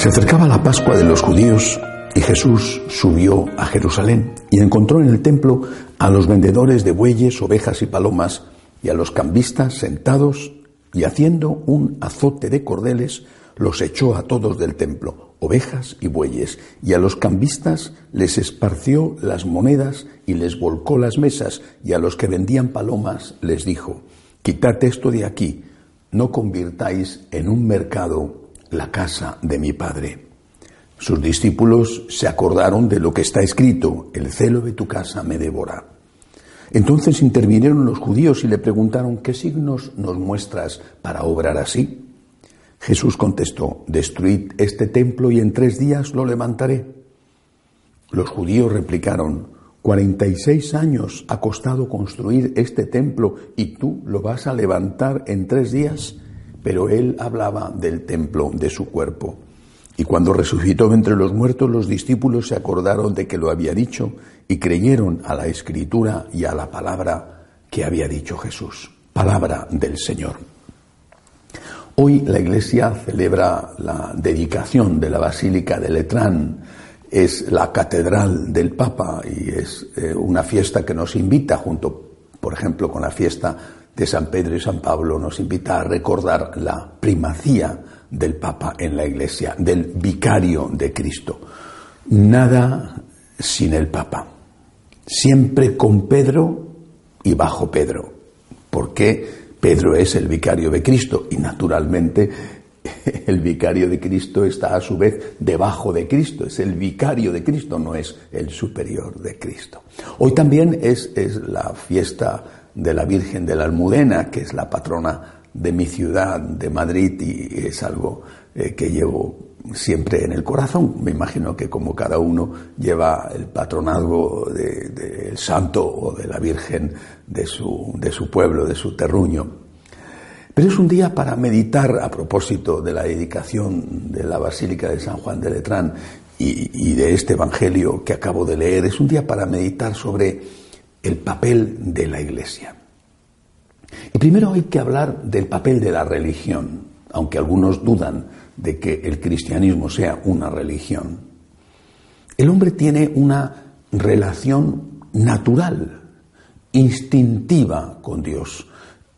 Se acercaba la Pascua de los judíos y Jesús subió a Jerusalén y encontró en el templo a los vendedores de bueyes, ovejas y palomas y a los cambistas sentados y haciendo un azote de cordeles los echó a todos del templo, ovejas y bueyes, y a los cambistas les esparció las monedas y les volcó las mesas, y a los que vendían palomas les dijo, quitad esto de aquí, no convirtáis en un mercado la casa de mi Padre. Sus discípulos se acordaron de lo que está escrito, el celo de tu casa me devora. Entonces intervinieron los judíos y le preguntaron, ¿qué signos nos muestras para obrar así? Jesús contestó, destruid este templo y en tres días lo levantaré. Los judíos replicaron, cuarenta y seis años ha costado construir este templo y tú lo vas a levantar en tres días pero él hablaba del templo de su cuerpo. Y cuando resucitó entre los muertos, los discípulos se acordaron de que lo había dicho y creyeron a la escritura y a la palabra que había dicho Jesús. Palabra del Señor. Hoy la Iglesia celebra la dedicación de la Basílica de Letrán. Es la catedral del Papa y es eh, una fiesta que nos invita junto, por ejemplo, con la fiesta de San Pedro y San Pablo nos invita a recordar la primacía del Papa en la Iglesia, del vicario de Cristo. Nada sin el Papa. Siempre con Pedro y bajo Pedro. Porque Pedro es el vicario de Cristo y naturalmente el vicario de Cristo está a su vez debajo de Cristo, es el vicario de Cristo, no es el superior de Cristo. Hoy también es, es la fiesta de la Virgen de la Almudena, que es la patrona de mi ciudad, de Madrid, y es algo eh, que llevo siempre en el corazón. Me imagino que como cada uno lleva el patronazgo del santo o de la Virgen de su, de su pueblo, de su terruño. Pero es un día para meditar a propósito de la dedicación de la Basílica de San Juan de Letrán y de este Evangelio que acabo de leer. Es un día para meditar sobre el papel de la Iglesia. Y primero hay que hablar del papel de la religión, aunque algunos dudan de que el cristianismo sea una religión. El hombre tiene una relación natural, instintiva con Dios.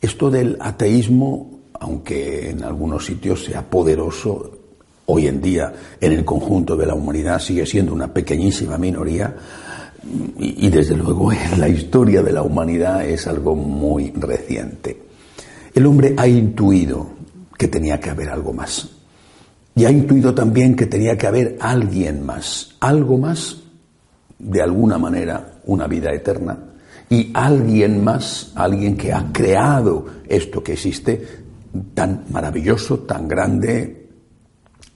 Esto del ateísmo, aunque en algunos sitios sea poderoso, hoy en día en el conjunto de la humanidad sigue siendo una pequeñísima minoría, y, desde luego la historia de la humanidad es algo muy reciente. El hombre ha intuido que tenía que haber algo más. Y ha intuido también que tenía que haber alguien más, algo más, de alguna manera, una vida eterna. Y alguien más, alguien que ha creado esto que existe, tan maravilloso, tan grande,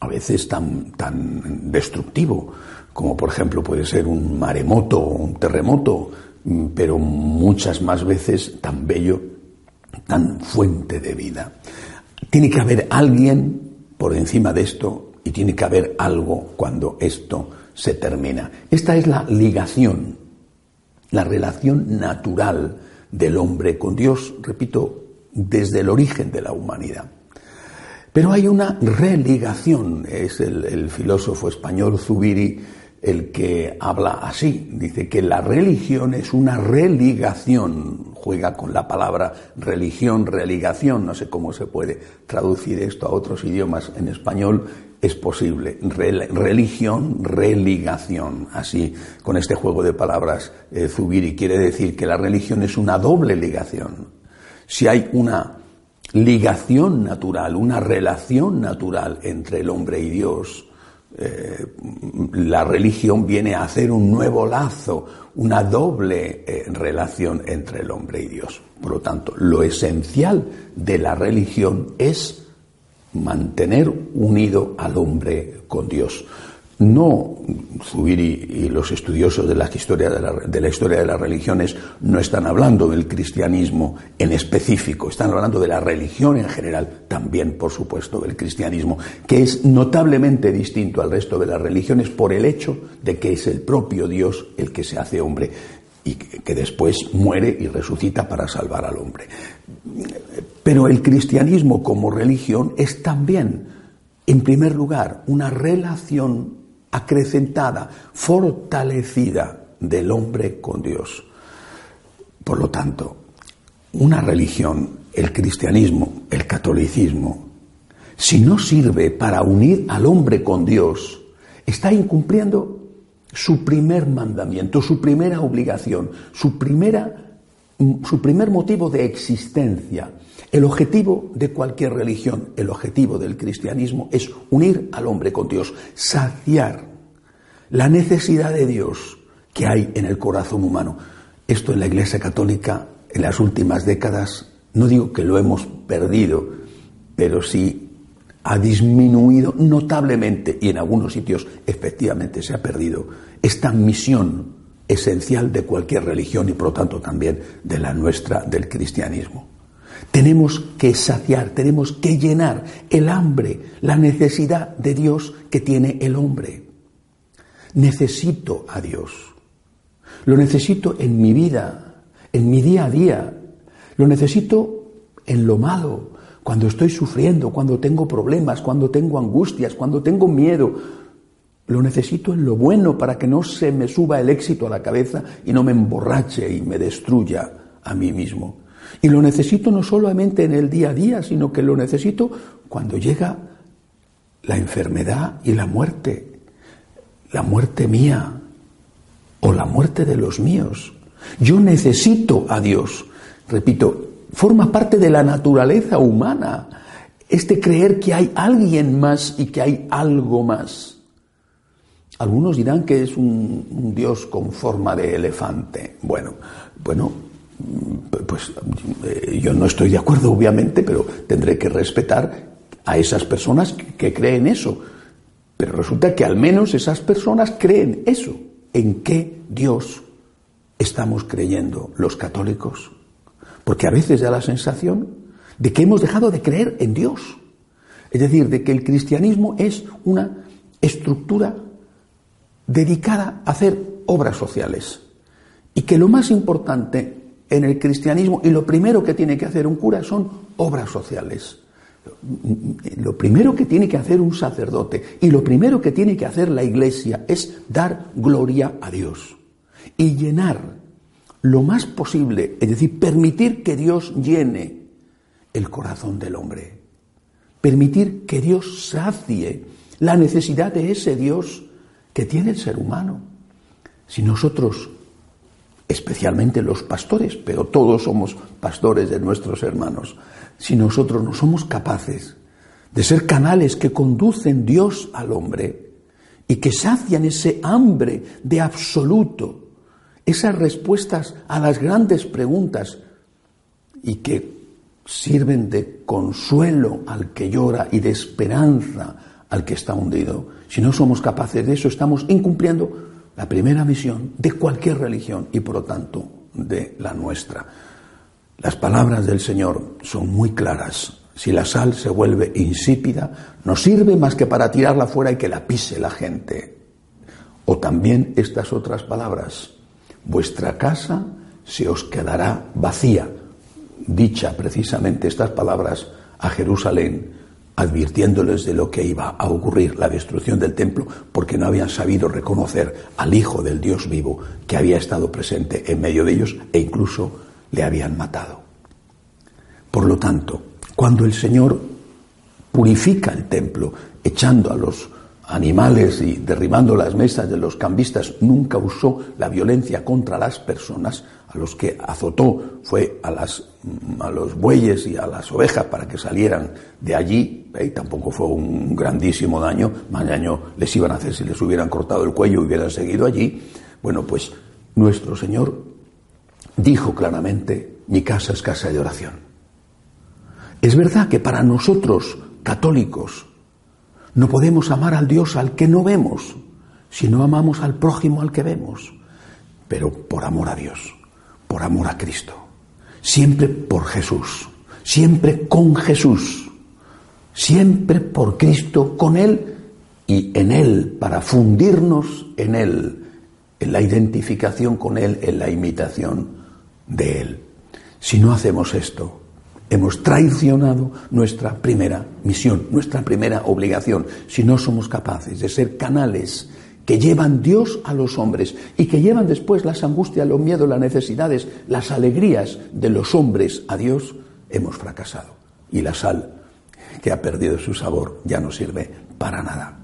a veces tan, tan destructivo, como por ejemplo puede ser un maremoto o un terremoto, mm, pero muchas más veces tan bello, tan fuente de vida. Tiene que haber alguien por encima de esto y tiene que haber algo cuando esto se termina. Esta es la ligación, la relación natural del hombre con Dios, repito, desde el origen de la humanidad. Pero hay una religación, es el, el filósofo español Zubiri el que habla así. Dice que la religión es una religación, juega con la palabra religión, religación, no sé cómo se puede traducir esto a otros idiomas en español, es posible. religión, religación, así con este juego de palabras eh, Zubiri quiere decir que la religión es una doble ligación. Si hay una ligación natural, una relación natural entre el hombre y Dios, eh, la religión viene a hacer un nuevo lazo, una doble eh, relación entre el hombre y Dios. Por lo tanto, lo esencial de la religión es mantener unido al hombre con Dios. No, Zubiri y los estudiosos de la, historia de, la, de la historia de las religiones no están hablando del cristianismo en específico, están hablando de la religión en general, también por supuesto del cristianismo, que es notablemente distinto al resto de las religiones por el hecho de que es el propio Dios el que se hace hombre y que después muere y resucita para salvar al hombre. Pero el cristianismo como religión es también En primer lugar, una relación acrecentada, fortalecida del hombre con Dios. Por lo tanto, una religión, el cristianismo, el catolicismo, si no sirve para unir al hombre con Dios, está incumpliendo su primer mandamiento, su primera obligación, su, primera, su primer motivo de existencia. El objetivo de cualquier religión, el objetivo del cristianismo es unir al hombre con Dios, saciar la necesidad de Dios que hay en el corazón humano. Esto en la Iglesia Católica en las últimas décadas, no digo que lo hemos perdido, pero sí ha disminuido notablemente y en algunos sitios efectivamente se ha perdido esta misión esencial de cualquier religión y por lo tanto también de la nuestra, del cristianismo. Tenemos que saciar, tenemos que llenar el hambre, la necesidad de Dios que tiene el hombre. Necesito a Dios. Lo necesito en mi vida, en mi día a día. Lo necesito en lo malo, cuando estoy sufriendo, cuando tengo problemas, cuando tengo angustias, cuando tengo miedo. Lo necesito en lo bueno para que no se me suba el éxito a la cabeza y no me emborrache y me destruya a mí mismo. Y lo necesito no solamente en el día a día, sino que lo necesito cuando llega la enfermedad y la muerte, la muerte mía o la muerte de los míos. Yo necesito a Dios. Repito, forma parte de la naturaleza humana, este creer que hay alguien más y que hay algo más. Algunos dirán que es un, Dios con forma de elefante. Bueno, bueno, pues eh, yo no estoy de acuerdo, obviamente, pero tendré que respetar a esas personas que creen eso. Pero resulta que al menos esas personas creen eso. ¿En qué Dios estamos creyendo los católicos? Porque a veces da la sensación de que hemos dejado de creer en Dios. Es decir, de que el cristianismo es una estructura dedicada a hacer obras sociales. Y que lo más importante en el cristianismo y lo primero que tiene que hacer un cura son obras sociales. Lo primero que tiene que hacer un sacerdote y lo primero que tiene que hacer la iglesia es dar gloria a Dios y llenar lo más posible, es decir, permitir que Dios llene el corazón del hombre, permitir que Dios sacie la necesidad de ese Dios que tiene el ser humano. Si nosotros, especialmente los pastores, pero todos somos pastores de nuestros hermanos, si nosotros no somos capaces de ser canales que conducen Dios al hombre y que sacian ese hambre de absoluto, esas respuestas a las grandes preguntas y que sirven de consuelo al que llora y de esperanza al que está hundido. Si no somos capaces de eso, estamos incumpliendo la primera misión de cualquier religión y por lo tanto de la nuestra. Las palabras del Señor son muy claras. Si la sal se vuelve insípida, no sirve más que para tirarla fuera y que la pise la gente. O también estas otras palabras vuestra casa se os quedará vacía. Dicha precisamente estas palabras a Jerusalén, advirtiéndoles de lo que iba a ocurrir, la destrucción del templo, porque no habían sabido reconocer al Hijo del Dios vivo que había estado presente en medio de ellos e incluso le habían matado. Por lo tanto, cuando el Señor purifica el templo, echando a los animales y derribando las mesas de los cambistas, nunca usó la violencia contra las personas, a los que azotó fue a, las, a los bueyes y a las ovejas para que salieran de allí, y tampoco fue un grandísimo daño, más daño les iban a hacer si les hubieran cortado el cuello y hubieran seguido allí. Bueno, pues nuestro Señor dijo claramente, mi casa es casa de oración. Es verdad que para nosotros, católicos, no podemos amar al Dios al que no vemos, si no amamos al prójimo al que vemos, pero por amor a Dios, por amor a Cristo, siempre por Jesús, siempre con Jesús, siempre por Cristo, con Él y en Él, para fundirnos en Él, en la identificación con Él, en la imitación de Él. Si no hacemos esto, hemos traicionado nuestra primera misión, nuestra primera obligación, si no somos capaces de ser canales que llevan Dios a los hombres y que llevan después las angustias, los miedos, las necesidades, las alegrías de los hombres a Dios, hemos fracasado. Y la sal, que ha perdido su sabor, ya no sirve para nada.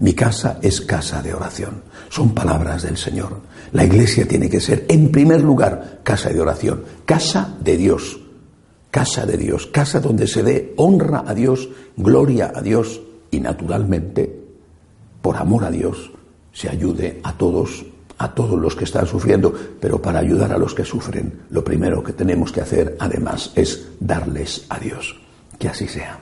Mi casa es casa de oración. Son palabras del Señor. La iglesia tiene que ser, en primer lugar, casa de oración, casa de Dios, casa de Dios, casa donde se dé honra a Dios, gloria a Dios y naturalmente, por amor a Dios, se ayude a todos, a todos los que están sufriendo, pero para ayudar a los que sufren, lo primero que tenemos que hacer además es darles a Dios. Que así sea.